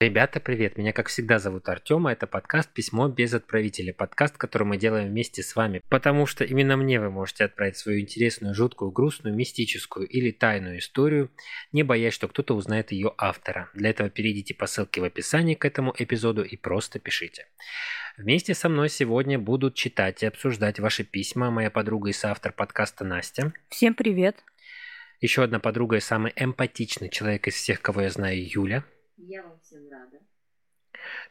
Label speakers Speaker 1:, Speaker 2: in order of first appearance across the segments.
Speaker 1: Ребята, привет! Меня, как всегда, зовут Артем, а это подкаст «Письмо без отправителя». Подкаст, который мы делаем вместе с вами, потому что именно мне вы можете отправить свою интересную, жуткую, грустную, мистическую или тайную историю, не боясь, что кто-то узнает ее автора. Для этого перейдите по ссылке в описании к этому эпизоду и просто пишите. Вместе со мной сегодня будут читать и обсуждать ваши письма моя подруга и соавтор подкаста Настя.
Speaker 2: Всем привет!
Speaker 1: Еще одна подруга и самый эмпатичный человек из всех, кого я знаю, Юля.
Speaker 3: Я вам всем рада.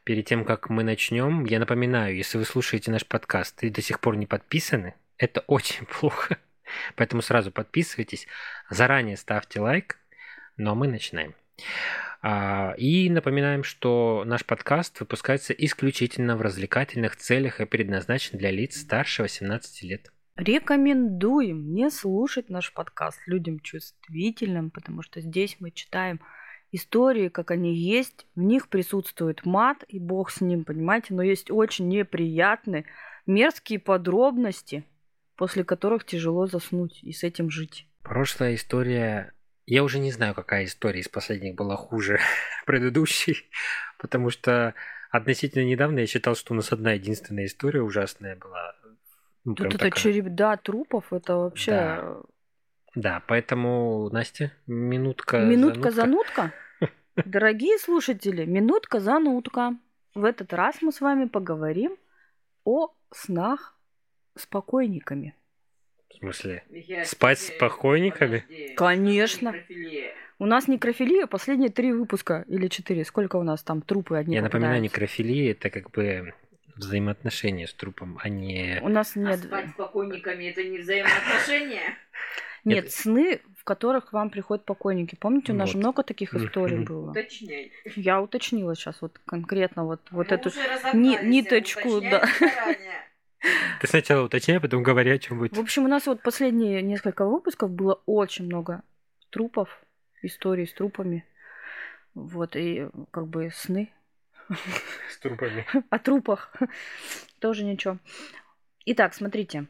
Speaker 1: Перед тем, как мы начнем, я напоминаю, если вы слушаете наш подкаст и до сих пор не подписаны, это очень плохо. Поэтому сразу подписывайтесь, заранее ставьте лайк, но мы начинаем. А, и напоминаем, что наш подкаст выпускается исключительно в развлекательных целях и предназначен для лиц старше 18 лет.
Speaker 2: Рекомендуем не слушать наш подкаст людям чувствительным, потому что здесь мы читаем истории, как они есть, в них присутствует мат, и бог с ним, понимаете, но есть очень неприятные, мерзкие подробности, после которых тяжело заснуть и с этим жить.
Speaker 1: Прошлая история... Я уже не знаю, какая история из последних была хуже предыдущей, потому что относительно недавно я считал, что у нас одна единственная история ужасная была.
Speaker 2: Ну, Тут это такая. череда трупов, это вообще...
Speaker 1: Да. Да, поэтому, Настя, минутка
Speaker 2: Минутка занутка. Дорогие слушатели, минутка занутка. В этот раз мы с вами поговорим о снах с покойниками.
Speaker 1: В смысле? Спать с покойниками?
Speaker 2: Конечно. У нас некрофилия последние три выпуска или четыре. Сколько у нас там трупы одни
Speaker 1: Я напоминаю, некрофилия это как бы взаимоотношения с трупом, а не...
Speaker 2: У нас нет...
Speaker 3: А спать с покойниками это не взаимоотношения?
Speaker 2: Нет, это... сны, в которых к вам приходят покойники. Помните, у нас вот. же много таких историй было.
Speaker 3: Уточняй.
Speaker 2: Я уточнила сейчас вот конкретно вот, вот эту ни, ниточку. Да.
Speaker 1: Ты сначала уточняй, потом говори, о чем будет.
Speaker 2: В общем, у нас вот последние несколько выпусков было очень много трупов, историй с трупами. Вот, и как бы сны.
Speaker 1: С трупами.
Speaker 2: О трупах. Тоже ничего. Итак, смотрите.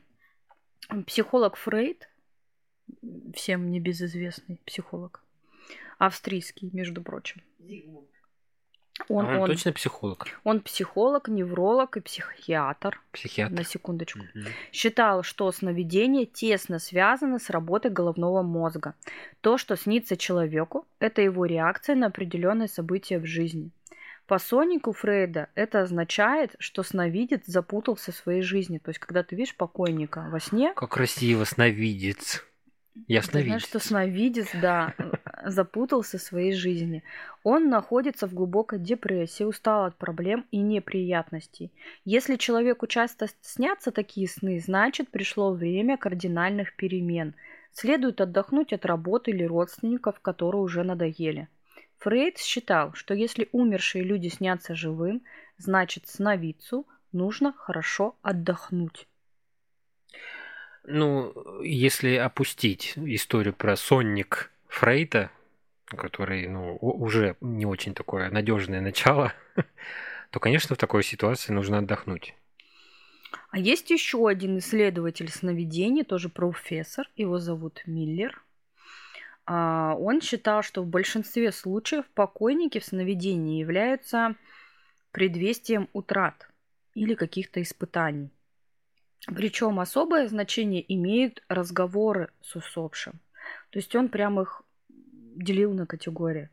Speaker 2: Психолог Фрейд всем небезызвестный психолог. Австрийский, между прочим.
Speaker 1: Он, а он, он точно психолог?
Speaker 2: Он психолог, невролог и психиатр.
Speaker 1: Психиатр.
Speaker 2: На секундочку. Угу. Считал, что сновидение тесно связано с работой головного мозга. То, что снится человеку, это его реакция на определенные события в жизни. По сонику Фрейда это означает, что сновидец запутался в своей жизни. То есть, когда ты видишь покойника во сне...
Speaker 1: Как красиво, сновидец. Я сновидец.
Speaker 2: Знаешь, что сновидец, да, запутался в своей жизни. Он находится в глубокой депрессии, устал от проблем и неприятностей. Если человеку часто снятся такие сны, значит пришло время кардинальных перемен. Следует отдохнуть от работы или родственников, которые уже надоели. Фрейд считал, что если умершие люди снятся живым, значит сновидцу нужно хорошо отдохнуть.
Speaker 1: Ну, если опустить историю про сонник Фрейда, который, ну, уже не очень такое надежное начало, то, конечно, в такой ситуации нужно отдохнуть.
Speaker 2: А есть еще один исследователь сновидений, тоже профессор, его зовут Миллер. А, он считал, что в большинстве случаев покойники в сновидении являются предвестием утрат или каких-то испытаний. Причем особое значение имеют разговоры с усопшим. То есть он прям их делил на категории.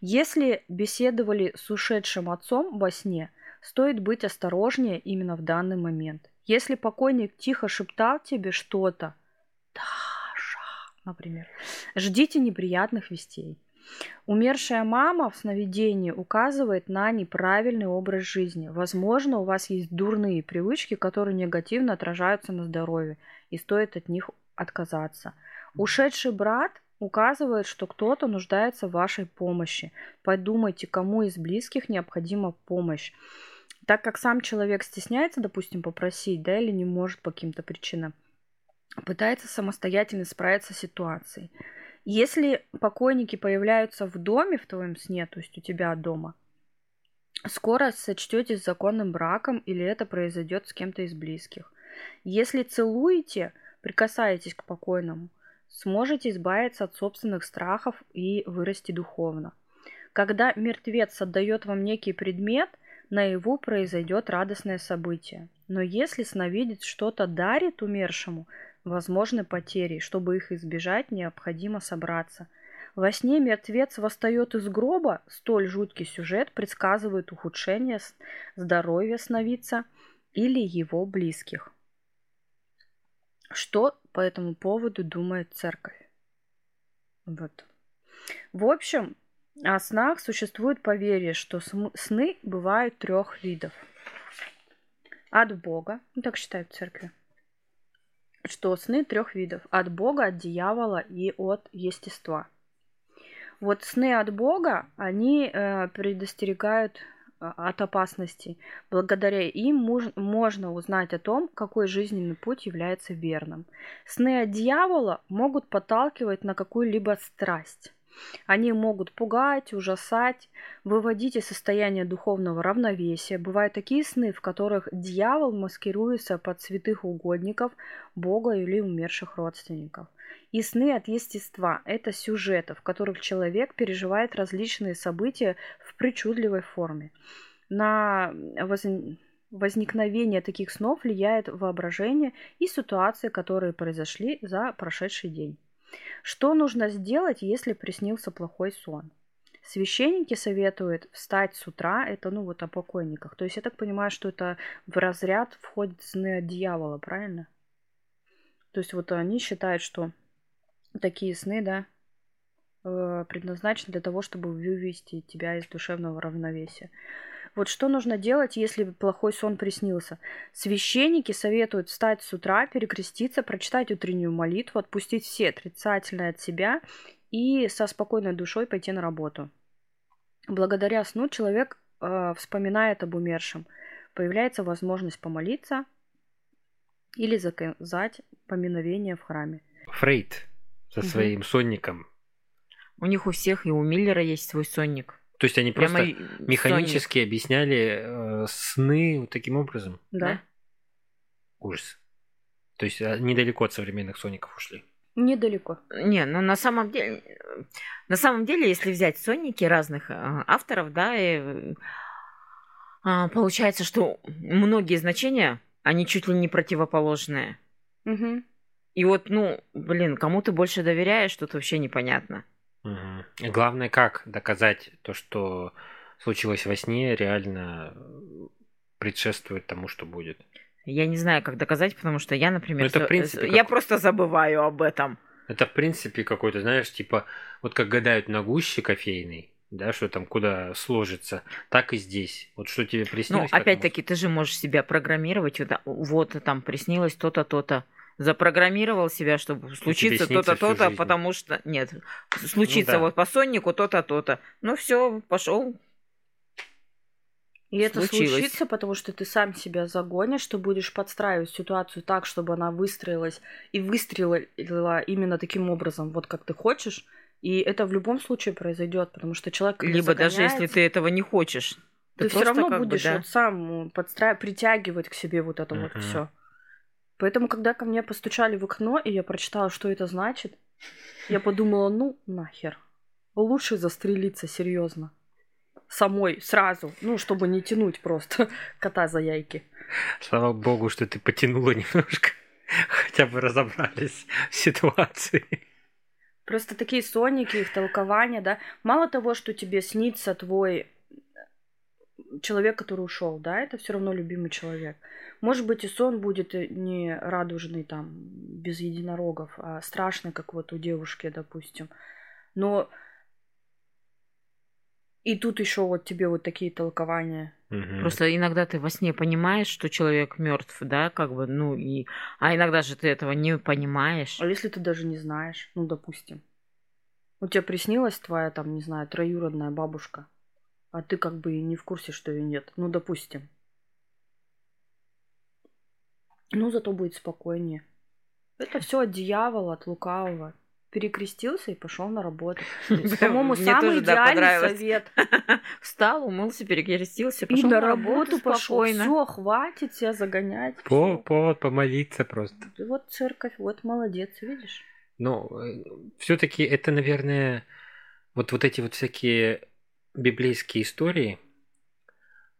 Speaker 2: Если беседовали с ушедшим отцом во сне, стоит быть осторожнее именно в данный момент. Если покойник тихо шептал тебе что-то, Даша, например, ждите неприятных вестей. Умершая мама в сновидении указывает на неправильный образ жизни. Возможно, у вас есть дурные привычки, которые негативно отражаются на здоровье, и стоит от них отказаться. Ушедший брат указывает, что кто-то нуждается в вашей помощи. Подумайте, кому из близких необходима помощь. Так как сам человек стесняется, допустим, попросить, да, или не может по каким-то причинам, пытается самостоятельно справиться с ситуацией. Если покойники появляются в доме в твоем сне, то есть у тебя дома, скоро сочтетесь законным браком или это произойдет с кем-то из близких. Если целуете, прикасаетесь к покойному, сможете избавиться от собственных страхов и вырасти духовно. Когда мертвец отдает вам некий предмет, наяву произойдет радостное событие. Но если сновидец что-то дарит умершему, возможны потери. Чтобы их избежать, необходимо собраться. Во сне мертвец восстает из гроба. Столь жуткий сюжет предсказывает ухудшение здоровья сновидца или его близких. Что по этому поводу думает церковь? Вот. В общем, о снах существует поверье, что сны бывают трех видов. От Бога, ну так считают в церкви, что сны трех видов. От Бога, от дьявола и от естества. Вот сны от Бога, они э, предостерегают а, от опасностей. Благодаря им муж, можно узнать о том, какой жизненный путь является верным. Сны от дьявола могут подталкивать на какую-либо страсть. Они могут пугать, ужасать, выводить из состояния духовного равновесия. Бывают такие сны, в которых дьявол маскируется под святых угодников, Бога или умерших родственников. И сны от естества – это сюжеты, в которых человек переживает различные события в причудливой форме. На возникновение таких снов влияет воображение и ситуации, которые произошли за прошедший день. Что нужно сделать, если приснился плохой сон? Священники советуют встать с утра, это ну вот о покойниках. То есть я так понимаю, что это в разряд входит сны от дьявола, правильно? То есть вот они считают, что такие сны, да, э, предназначены для того, чтобы вывести тебя из душевного равновесия. Вот что нужно делать, если плохой сон приснился? Священники советуют встать с утра, перекреститься, прочитать утреннюю молитву, отпустить все отрицательное от себя и со спокойной душой пойти на работу. Благодаря сну человек э, вспоминает об умершем. Появляется возможность помолиться или заказать поминовение в храме.
Speaker 1: Фрейд со своим угу. сонником.
Speaker 4: У них у всех и у Миллера есть свой сонник.
Speaker 1: То есть они Прямо просто механически Соник. объясняли э, сны вот таким образом?
Speaker 2: Да.
Speaker 1: Ужас. То есть а, недалеко от современных соников ушли.
Speaker 2: Недалеко.
Speaker 4: Не, ну на самом деле, на самом деле, если взять сонники разных э, авторов, да, и, э, получается, что многие значения, они чуть ли не противоположные.
Speaker 2: Угу.
Speaker 4: И вот, ну, блин, кому ты больше доверяешь, тут вообще непонятно.
Speaker 1: Угу. Главное, как доказать то, что случилось во сне, реально предшествует тому, что будет.
Speaker 4: Я не знаю, как доказать, потому что я, например, ну, это, в принципе, я как... просто забываю об этом.
Speaker 1: Это, в принципе, какой-то, знаешь, типа, вот как гадают на гуще кофейный, да, что там куда сложится, так и здесь. Вот что тебе приснилось.
Speaker 4: Ну, опять-таки, ты же можешь себя программировать, вот, вот там приснилось то-то, то-то запрограммировал себя, чтобы случиться то-то, то-то, потому что нет, случится ну, да. вот по соннику то-то, то-то. Ну все, пошел.
Speaker 2: И это случится, потому что ты сам себя загонишь, что будешь подстраивать ситуацию так, чтобы она выстроилась и выстрелила именно таким образом, вот как ты хочешь. И это в любом случае произойдет, потому что человек
Speaker 4: либо даже если ты этого не хочешь,
Speaker 2: ты, ты все равно будешь бы, да? вот сам подстраивать, притягивать к себе вот это uh-huh. вот все. Поэтому, когда ко мне постучали в окно, и я прочитала, что это значит, я подумала, ну нахер. Лучше застрелиться серьезно. Самой сразу. Ну, чтобы не тянуть просто кота за яйки.
Speaker 1: Слава богу, что ты потянула немножко. Хотя бы разобрались в ситуации.
Speaker 2: Просто такие сонники, их толкования, да. Мало того, что тебе снится твой человек, который ушел, да, это все равно любимый человек. Может быть, и сон будет не радужный, там, без единорогов, а страшный, как вот у девушки, допустим. Но и тут еще вот тебе вот такие толкования.
Speaker 4: Угу. Просто иногда ты во сне понимаешь, что человек мертв, да, как бы, ну и, а иногда же ты этого не понимаешь.
Speaker 2: А если ты даже не знаешь, ну допустим, у тебя приснилась твоя там, не знаю, троюродная бабушка, а ты как бы и не в курсе, что ее нет. Ну, допустим. Ну, зато будет спокойнее. Это все от дьявола, от лукавого. Перекрестился и пошел на работу. По-моему, самый идеальный совет.
Speaker 4: Встал, умылся, перекрестился,
Speaker 2: пошел на работу пошел. Все, хватит себя загонять.
Speaker 1: Повод помолиться просто.
Speaker 2: Вот церковь, вот молодец, видишь?
Speaker 1: Но э, все-таки это, наверное, вот, вот эти вот всякие библейские истории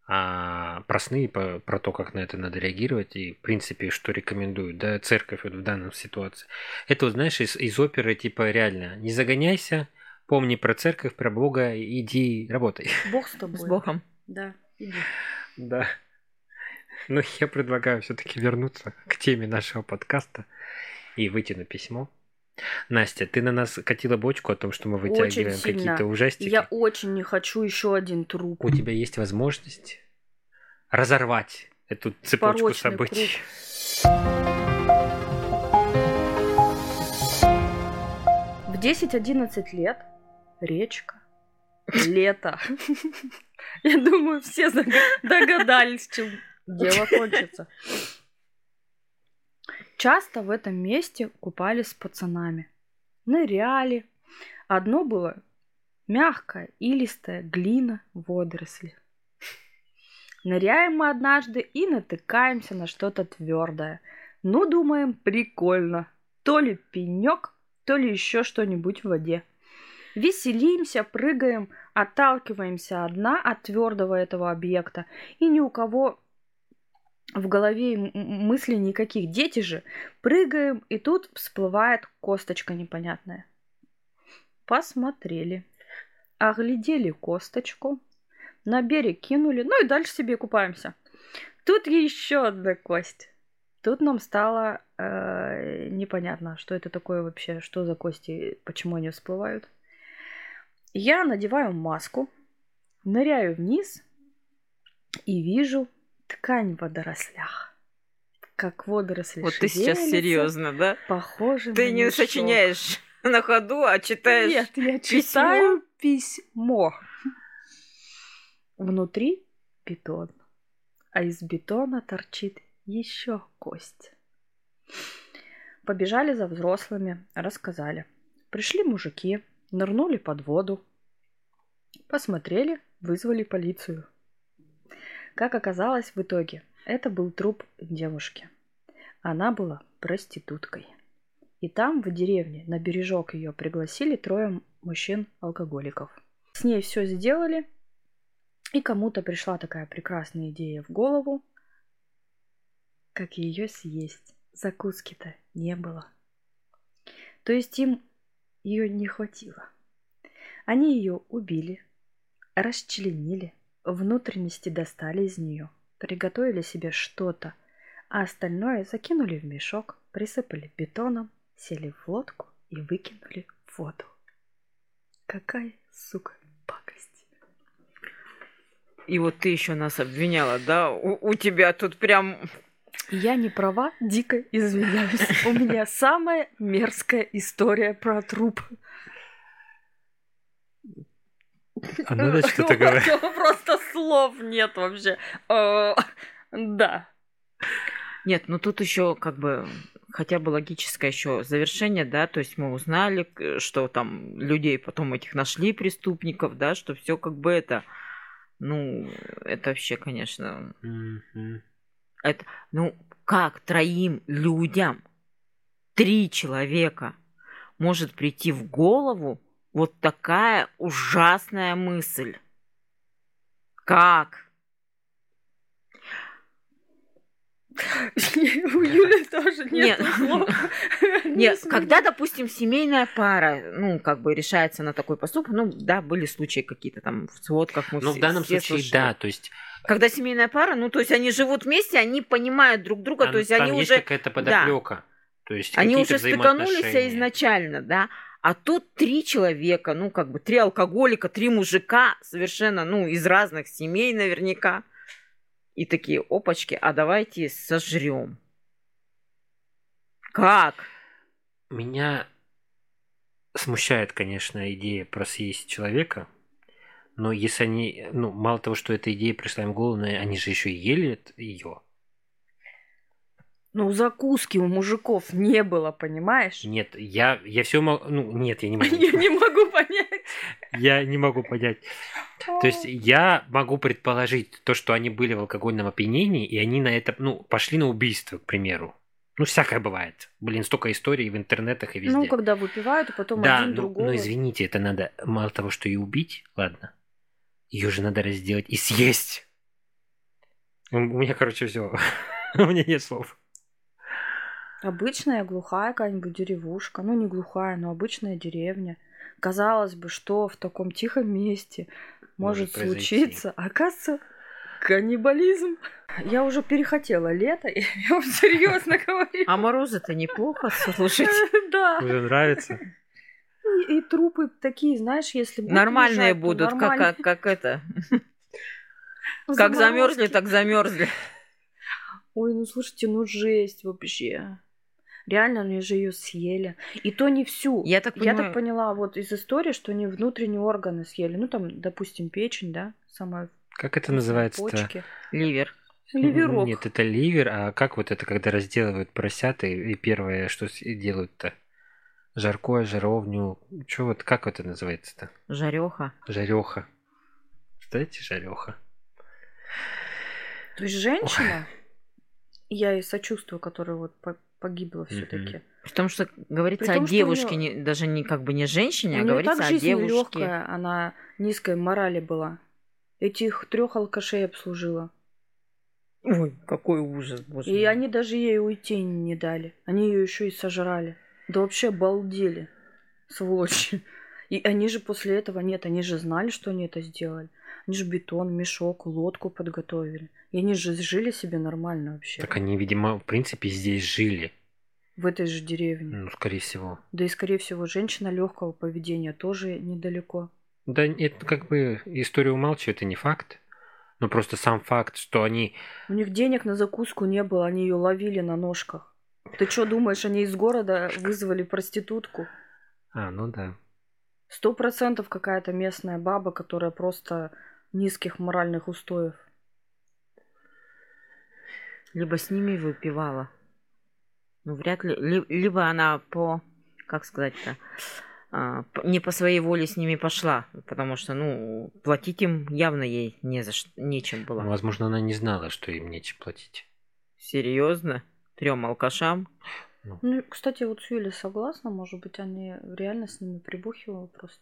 Speaker 1: а, про сны, по, про то, как на это надо реагировать и, в принципе, что рекомендуют, да, церковь вот в данной ситуации. Это, вот, знаешь, из, из оперы типа реально «Не загоняйся, помни про церковь, про Бога, иди работай».
Speaker 2: Бог с тобой.
Speaker 4: С Богом.
Speaker 2: Да, иди.
Speaker 1: Да. Но я предлагаю все-таки вернуться к теме нашего подкаста и выйти на письмо. Настя, ты на нас катила бочку о том, что мы вытягиваем какие-то ужастики.
Speaker 2: Я очень не хочу еще один труп.
Speaker 1: У тебя есть возможность разорвать эту цепочку
Speaker 2: Порочный
Speaker 1: событий.
Speaker 2: В 10-11 лет речка, лето. Я думаю, все догадались, чем дело кончится. Часто в этом месте купались с пацанами. Ныряли. Одно было мягкое, илистая глина, водоросли. Ныряем мы однажды и натыкаемся на что-то твердое. Ну, думаем, прикольно. То ли пенек, то ли еще что-нибудь в воде. Веселимся, прыгаем, отталкиваемся одна от твердого этого объекта, и ни у кого в голове мыслей никаких. Дети же прыгаем, и тут всплывает косточка непонятная. Посмотрели, оглядели косточку, на берег кинули, ну и дальше себе купаемся. Тут еще одна кость. Тут нам стало э, непонятно, что это такое вообще, что за кости, почему они всплывают. Я надеваю маску, ныряю вниз и вижу ткань в водорослях. Как водоросли
Speaker 4: Вот ты сейчас серьезно, да?
Speaker 2: Похоже
Speaker 4: Ты
Speaker 2: на
Speaker 4: не
Speaker 2: мешок.
Speaker 4: сочиняешь на ходу, а читаешь.
Speaker 2: Нет, я
Speaker 4: письмо?
Speaker 2: читаю письмо. Внутри бетон, а из бетона торчит еще кость. Побежали за взрослыми, рассказали. Пришли мужики, нырнули под воду, посмотрели, вызвали полицию. Как оказалось в итоге, это был труп девушки. Она была проституткой. И там, в деревне, на бережок ее пригласили трое мужчин-алкоголиков. С ней все сделали, и кому-то пришла такая прекрасная идея в голову, как ее съесть. Закуски-то не было. То есть им ее не хватило. Они ее убили, расчленили, внутренности достали из нее, приготовили себе что-то, а остальное закинули в мешок, присыпали бетоном, сели в лодку и выкинули в воду. Какая, сука, пакость.
Speaker 4: И вот ты еще нас обвиняла, да? У, у тебя тут прям...
Speaker 2: Я не права, дико извиняюсь. У меня самая мерзкая история про труп.
Speaker 1: А надо что-то говорить.
Speaker 2: Просто слов нет вообще. Да.
Speaker 4: Нет, ну тут еще как бы хотя бы логическое еще завершение, да, то есть мы узнали, что там людей потом этих нашли преступников, да, что все как бы это, ну, это вообще, конечно,
Speaker 1: Мгм.
Speaker 4: это, ну, как троим людям, три человека может прийти в голову вот такая ужасная мысль? Как?
Speaker 2: У Юли тоже нет
Speaker 4: Нет.
Speaker 2: слов.
Speaker 4: Нет,
Speaker 2: Не
Speaker 4: когда, допустим, семейная пара, ну, как бы решается на такой поступок, ну, да, были случаи какие-то там в сводках. Мы
Speaker 1: Ну, в данном случае, да, то есть
Speaker 4: Когда семейная пара, ну, то есть они живут вместе, они понимают друг друга,
Speaker 1: там,
Speaker 4: то есть
Speaker 1: там
Speaker 4: они
Speaker 1: есть
Speaker 4: уже,
Speaker 1: какая-то подоплека. То есть
Speaker 4: они уже стыканулись изначально, да. А тут три человека, ну, как бы три алкоголика, три мужика, совершенно, ну, из разных семей наверняка. И такие, опачки, а давайте сожрем. Как?
Speaker 1: Меня смущает, конечно, идея про съесть человека, но если они, ну, мало того, что эта идея пришла им в голову, но они же еще и ели ее.
Speaker 2: Ну, закуски у мужиков не было, понимаешь?
Speaker 1: Нет, я, я все могу, ну, нет, я не могу.
Speaker 2: Я не могу понять.
Speaker 1: Я не могу понять. То есть я могу предположить то, что они были в алкогольном опьянении, и они на это, ну, пошли на убийство, к примеру. Ну, всякое бывает. Блин, столько историй в интернетах и везде.
Speaker 2: Ну, когда выпивают, а потом
Speaker 1: да,
Speaker 2: один
Speaker 1: ну,
Speaker 2: другого.
Speaker 1: ну, извините, это надо мало того, что и убить, ладно. Ее же надо разделать и съесть. У меня, короче, все. У меня нет слов.
Speaker 2: Обычная глухая какая-нибудь деревушка. Ну, не глухая, но обычная деревня. Казалось бы, что в таком тихом месте может, может случиться. Оказывается, каннибализм. Я уже перехотела лето, я вам серьезно говорю.
Speaker 4: А морозы-то неплохо слушать.
Speaker 2: Да.
Speaker 1: Уже нравится.
Speaker 2: И, и трупы такие, знаешь, если
Speaker 4: будут нормальные лежать, будут, нормальные. Как, как, как это. Как замерзли, так замерзли.
Speaker 2: Ой, ну слушайте, ну жесть вообще. Реально, они же ее съели. И то не всю.
Speaker 4: Я так, понимаю...
Speaker 2: Я так поняла вот из истории, что они внутренние органы съели. Ну, там, допустим, печень, да, сама.
Speaker 1: Как это называется? Почки.
Speaker 4: Ливер.
Speaker 2: Ливерок.
Speaker 1: Нет, это ливер, а как вот это, когда разделывают поросят, и, и первое, что делают-то? Жаркое, жаровню. Что вот, как это называется-то?
Speaker 4: Жареха.
Speaker 1: Жареха. Знаете, жареха.
Speaker 2: То есть женщина, Ой. я и сочувствую, которая вот погибла все-таки.
Speaker 4: Потому что говорится том, о девушке, нее... не, даже не как бы не женщине, а говорится так о девушке.
Speaker 2: легкая, она низкой морали была. Этих трех алкашей обслужила.
Speaker 4: Ой, какой ужас, боже
Speaker 2: И мой. они даже ей уйти не дали. Они ее еще и сожрали. Да вообще обалдели, сволочи. И они же после этого, нет, они же знали, что они это сделали. Они же бетон, мешок, лодку подготовили. И они же жили себе нормально вообще.
Speaker 1: Так они, видимо, в принципе, здесь жили.
Speaker 2: В этой же деревне.
Speaker 1: Ну, скорее всего.
Speaker 2: Да и, скорее всего, женщина легкого поведения тоже недалеко.
Speaker 1: Да, это как бы история умалчивает, это не факт. Но просто сам факт, что они...
Speaker 2: У них денег на закуску не было, они ее ловили на ножках. Ты что думаешь, они из города вызвали проститутку?
Speaker 1: А, ну да.
Speaker 2: Сто процентов какая-то местная баба, которая просто низких моральных устоев.
Speaker 4: Либо с ними выпивала. Ну, вряд ли. Либо она по, как сказать-то, а, не по своей воле с ними пошла, потому что, ну, платить им явно ей не за что, нечем было.
Speaker 1: Возможно, она не знала, что им нечем платить.
Speaker 4: Серьезно? Трем алкашам?
Speaker 2: Ну. ну, кстати, вот с Юлей согласна, может быть, они реально с ними прибухивали просто.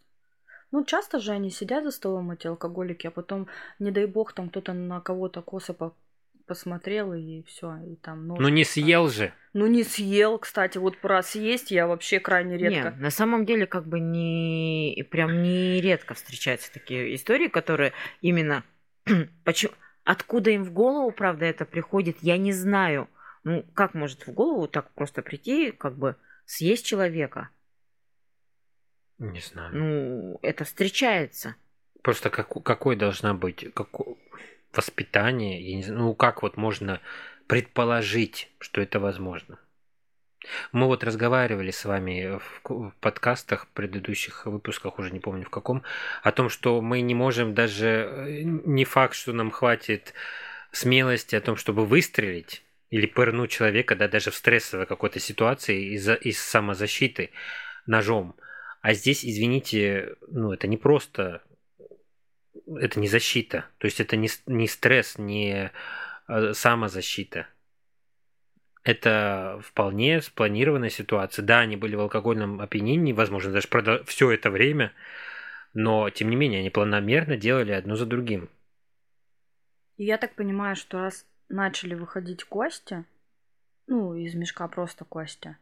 Speaker 2: Ну, часто же они сидят за столом, эти алкоголики, а потом, не дай бог, там кто-то на кого-то косо по посмотрел и все, и там
Speaker 1: нож. Ну не съел же.
Speaker 2: Ну не съел, кстати, вот про съесть я вообще крайне редко.
Speaker 4: Нет, на самом деле как бы не прям не редко встречаются такие истории, которые именно почему откуда им в голову, правда, это приходит, я не знаю. Ну как может в голову так просто прийти, как бы съесть человека?
Speaker 1: Не знаю.
Speaker 4: Ну, это встречается.
Speaker 1: Просто как, какой должна быть как, воспитание? Я не знаю, ну, как вот можно предположить, что это возможно? Мы вот разговаривали с вами в подкастах, в предыдущих выпусках, уже не помню в каком, о том, что мы не можем даже, э, не факт, что нам хватит смелости о том, чтобы выстрелить или пырнуть человека, да, даже в стрессовой какой-то ситуации из, из самозащиты ножом. А здесь, извините, ну это не просто, это не защита. То есть это не, не стресс, не а, самозащита. Это вполне спланированная ситуация. Да, они были в алкогольном опьянении, возможно, даже продо... все это время, но тем не менее они планомерно делали одно за другим.
Speaker 2: Я так понимаю, что раз начали выходить кости, ну, из мешка просто кости,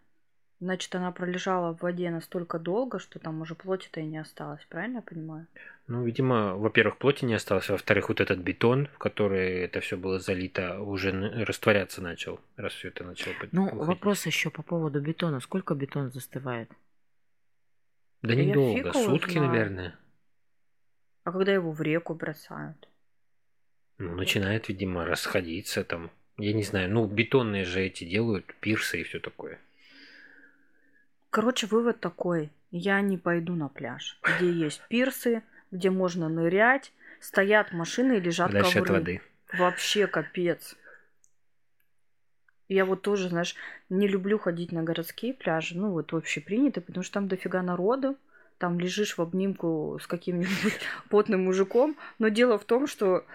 Speaker 2: Значит, она пролежала в воде настолько долго, что там уже плоти-то и не осталось, правильно я понимаю?
Speaker 1: Ну, видимо, во-первых, плоти не осталось, а во-вторых, вот этот бетон, в который это все было залито, уже растворяться начал, раз все это начало
Speaker 4: Ну, выходить. вопрос еще по поводу бетона. Сколько бетон застывает?
Speaker 1: Да недолго, сутки, знаю. наверное.
Speaker 2: А когда его в реку бросают?
Speaker 1: Ну, начинает, видимо, расходиться там. Я не знаю, ну, бетонные же эти делают, пирсы и все такое.
Speaker 2: Короче, вывод такой. Я не пойду на пляж, где есть пирсы, где можно нырять, стоят машины и лежат
Speaker 1: Дальше ковры. от воды.
Speaker 2: Вообще капец. Я вот тоже, знаешь, не люблю ходить на городские пляжи, ну вот общепринято, потому что там дофига народу, там лежишь в обнимку с каким-нибудь потным мужиком, но дело в том, что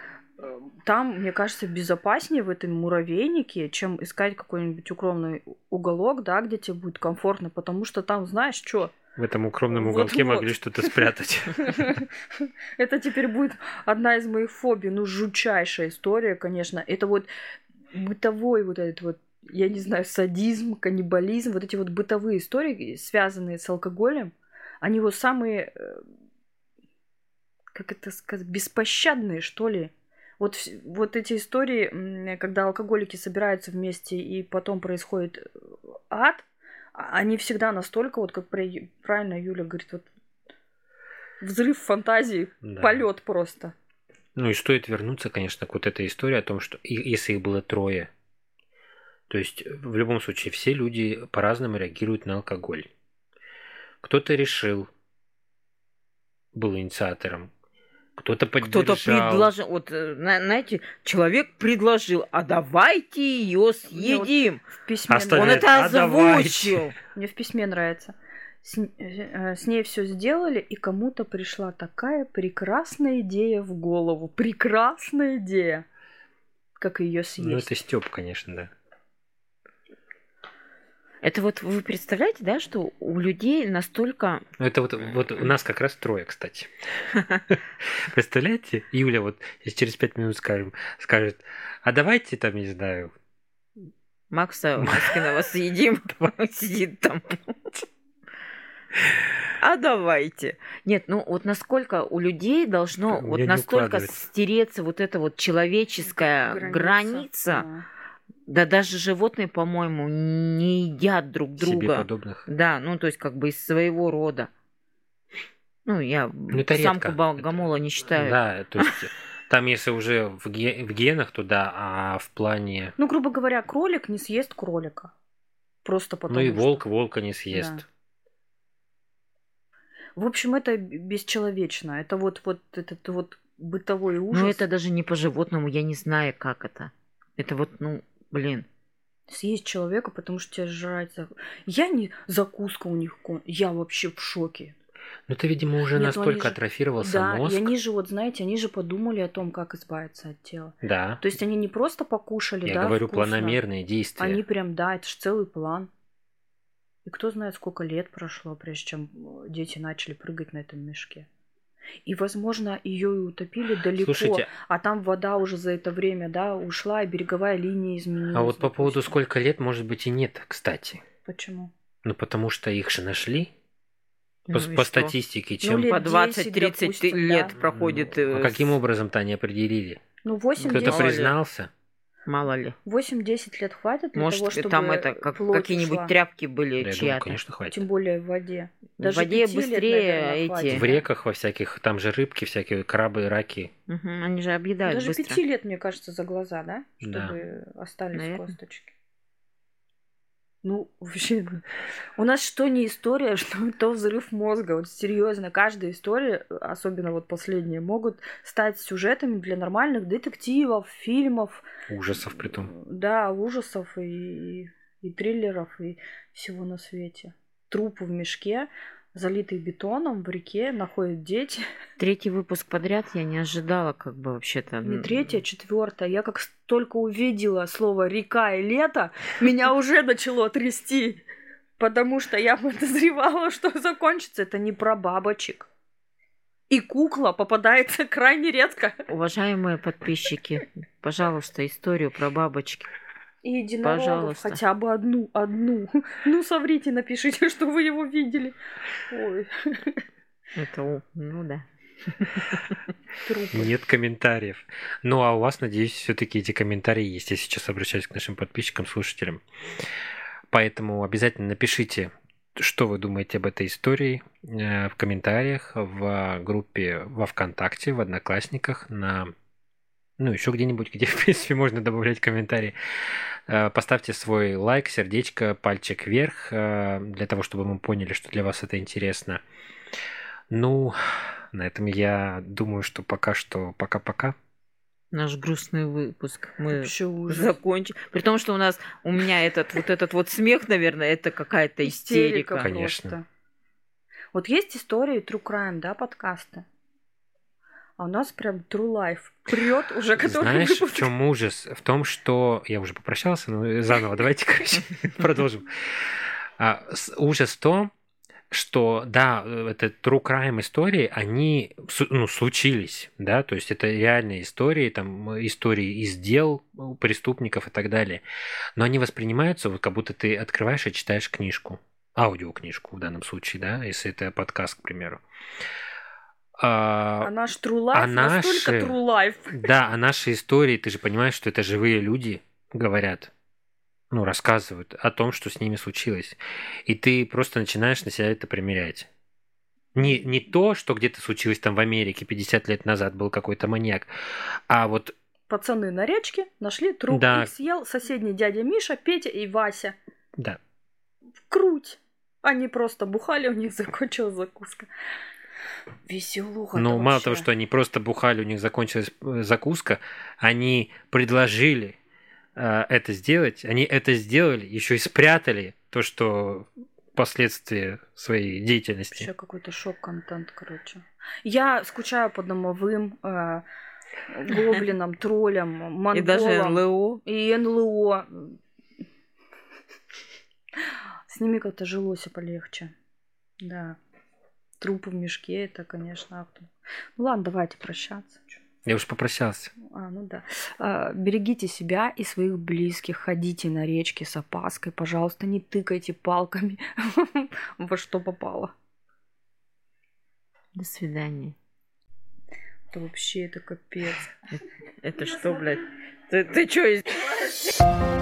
Speaker 2: там, мне кажется, безопаснее в этом муравейнике, чем искать какой-нибудь укромный уголок, да, где тебе будет комфортно, потому что там, знаешь, что,
Speaker 1: В этом укромном уголке могли что-то спрятать.
Speaker 2: Это теперь будет одна из моих фобий. Ну, жутчайшая история, конечно. Это вот бытовой вот этот вот, я не знаю, садизм, каннибализм, вот эти вот бытовые истории, связанные с алкоголем, они вот самые, э, как это сказать, беспощадные, что ли. Вот, вот эти истории, когда алкоголики собираются вместе и потом происходит э, ад, а- они всегда настолько, вот как правильно Юля говорит, вот взрыв фантазии,
Speaker 1: Да.
Speaker 2: полет просто.
Speaker 1: Ну и стоит вернуться, конечно, к вот этой истории о том, что если их было трое, то есть в любом случае все люди по-разному реагируют на алкоголь. Кто-то решил, был инициатором, кто-то поддержал.
Speaker 4: Кто-то предложил, вот, э, на- знаете, человек предложил, а давайте ее съедим.
Speaker 2: В письме.
Speaker 4: Он
Speaker 1: Оставляет,
Speaker 4: это
Speaker 1: «А давайте».
Speaker 4: озвучил.
Speaker 2: Мне в письме нравится. С, э, с ней все сделали, и кому-то пришла такая прекрасная идея в голову. Прекрасная идея. Как ее съесть.
Speaker 1: Ну это Степ, конечно, да.
Speaker 4: Это вот вы представляете, да, что у людей настолько...
Speaker 1: Ну, Это вот, вот у нас как раз трое, кстати. Представляете? Юля вот если через пять минут скажем, скажет, а давайте там, не знаю,
Speaker 4: Макса Маскинова съедим, сидит там. А давайте. Нет, ну вот насколько у людей должно вот настолько стереться вот эта вот человеческая граница.
Speaker 2: да.
Speaker 4: Да даже животные, по-моему, не едят друг
Speaker 1: себе
Speaker 4: друга.
Speaker 1: подобных.
Speaker 4: Да, ну то есть как бы из своего рода. Ну, я
Speaker 1: это
Speaker 4: самку
Speaker 1: редко.
Speaker 4: богомола не считаю.
Speaker 1: Да, то есть там если уже в, ге- в генах, то да, а в плане...
Speaker 2: Ну, грубо говоря, кролик не съест кролика. Просто потому
Speaker 1: ну и
Speaker 2: что.
Speaker 1: волк волка не съест.
Speaker 2: Да. В общем, это бесчеловечно. Это вот, вот этот вот бытовой ужас.
Speaker 4: Ну это даже не по животному, я не знаю, как это. Это вот, ну, блин.
Speaker 2: съесть человека, потому что тебя жрать. Я не... Закуска у них... Я вообще в шоке.
Speaker 1: Ну это, видимо, уже
Speaker 2: Нет, ну,
Speaker 1: настолько
Speaker 2: же-
Speaker 1: атрофировался
Speaker 2: да,
Speaker 1: мозг.
Speaker 2: и они же, вот знаете, они же подумали о том, как избавиться от тела.
Speaker 1: Да,
Speaker 2: То есть они не просто покушали,
Speaker 1: я
Speaker 2: да,
Speaker 1: говорю
Speaker 2: вкусно.
Speaker 1: планомерные действия.
Speaker 2: Они прям, да, это же целый план. И кто знает, сколько лет прошло, прежде чем э, дети начали прыгать на этом мешке. И, возможно, ее и утопили далеко,
Speaker 1: Слушайте,
Speaker 2: а там вода уже за это время, да, ушла, и береговая линия изменилась.
Speaker 1: а вот по поводу
Speaker 2: допустим.
Speaker 1: сколько лет, может быть, и нет, кстати.
Speaker 2: Почему?
Speaker 1: Ну потому что их же нашли.
Speaker 4: Ну
Speaker 1: по
Speaker 4: и
Speaker 1: по статистике, чем...
Speaker 2: лет
Speaker 4: По
Speaker 2: 10,
Speaker 4: 20-30
Speaker 2: допустим,
Speaker 4: лет
Speaker 2: да.
Speaker 4: проходит.
Speaker 1: Ну,
Speaker 4: э,
Speaker 1: а каким
Speaker 4: с-
Speaker 1: образом-то они определили?
Speaker 2: Ну, 8-10
Speaker 1: Кто-то признался?
Speaker 4: Мало ли.
Speaker 2: 8-10 лет хватит для
Speaker 4: Может,
Speaker 2: того, чтобы
Speaker 4: там это как,
Speaker 2: плоть
Speaker 4: какие-нибудь тряпки были
Speaker 1: Да,
Speaker 4: чья-то.
Speaker 1: конечно, хватит.
Speaker 2: Тем более в воде.
Speaker 4: В
Speaker 2: Даже
Speaker 4: воде
Speaker 2: пяти лет,
Speaker 4: быстрее
Speaker 2: наверное,
Speaker 4: эти-.
Speaker 1: В реках во всяких, там же рыбки всякие, крабы, раки.
Speaker 4: Мгм, они же объедают
Speaker 2: Даже
Speaker 4: быстро.
Speaker 2: пяти лет, мне кажется, за глаза, да?
Speaker 1: Да.
Speaker 2: Чтобы остались
Speaker 4: Наверно.
Speaker 2: косточки. Ну, вообще, у нас что не история, что то взрыв мозга. Вот серьезно, каждая история, особенно вот последние, могут стать сюжетами для нормальных детективов, фильмов,
Speaker 1: Ужасов притом.
Speaker 2: да, ужасов и, и триллеров, и всего на свете. Труп в мешке, залитый бетоном в реке, находят дети.
Speaker 4: Третий выпуск подряд я не ожидала, как бы вообще-то.
Speaker 2: Не третья, четвертая. Я как только увидела слово река и лето, меня уже начало трясти. Потому что я подозревала, что закончится это не про бабочек. И кукла попадается крайне редко.
Speaker 4: Уважаемые подписчики, пожалуйста, историю про бабочки.
Speaker 2: И единорогов
Speaker 4: Пожалуйста.
Speaker 2: хотя бы одну, одну. Ну, соврите, напишите, что вы его видели. Ой,
Speaker 4: Это, у- ну да.
Speaker 2: трупы.
Speaker 1: Нет комментариев. Ну, а у вас, надеюсь, все-таки эти комментарии есть. Я сейчас обращаюсь к нашим подписчикам, слушателям. Поэтому обязательно напишите, что вы думаете об этой истории э, в комментариях, в группе во ВКонтакте, в Одноклассниках, на ну, еще где-нибудь, где, в принципе, можно добавлять комментарии. Э, Поставьте свой лайк, сердечко, пальчик вверх, э, для того, чтобы мы поняли, что для вас это интересно. Ну, на этом я думаю, что пока что пока-пока.
Speaker 4: Наш грустный выпуск. Мы закончим. При том, что у нас, у меня этот вот этот вот смех, наверное, это какая-то истерика.
Speaker 1: Конечно.
Speaker 2: просто. Вот есть истории True Crime, да, подкасты? А у нас прям True Life прет уже который
Speaker 1: Знаешь, в
Speaker 2: выпуск.
Speaker 1: чем ужас? В том, что... Я уже попрощался, но заново давайте, короче, продолжим. А, ужас в том, что, да, это true crime истории, они ну, случились, да, то есть это реальные истории, там, истории из дел преступников и так далее, но они воспринимаются, вот как будто ты открываешь и читаешь книжку, аудиокнижку в данном случае, да, если это подкаст, к примеру.
Speaker 2: А, а наш True Life а настолько наши, True Life.
Speaker 1: Да, а наши истории, ты же понимаешь, что это живые люди говорят, ну, рассказывают о том, что с ними случилось. И ты просто начинаешь на себя это примерять. Не, не то, что где-то случилось там в Америке 50 лет назад был какой-то маньяк, а вот...
Speaker 2: Пацаны на речке нашли труп, да. их съел соседний дядя Миша, Петя и Вася.
Speaker 1: Да.
Speaker 2: Круть. Они просто бухали, у них закончилась закуска. Веселуха.
Speaker 1: Ну, мало того, что они просто бухали, у них закончилась э, закуска, они предложили э, это сделать. Они это сделали, еще и спрятали то, что последствия своей деятельности.
Speaker 2: Вообще какой-то шок-контент, короче. Я скучаю по домовым э, гоблинам, троллям, монголам.
Speaker 4: И даже НЛО.
Speaker 2: И НЛО. С ними как-то жилось полегче. Да. Трупы в мешке, это, конечно, акту. Ну ладно, давайте прощаться.
Speaker 1: Я уж попрощался.
Speaker 2: А, ну да. А, берегите себя и своих близких. Ходите на речке с опаской. Пожалуйста, не тыкайте палками во что попало.
Speaker 4: До свидания.
Speaker 2: Это вообще это капец.
Speaker 4: Это, это что, блядь? Ты, ты что?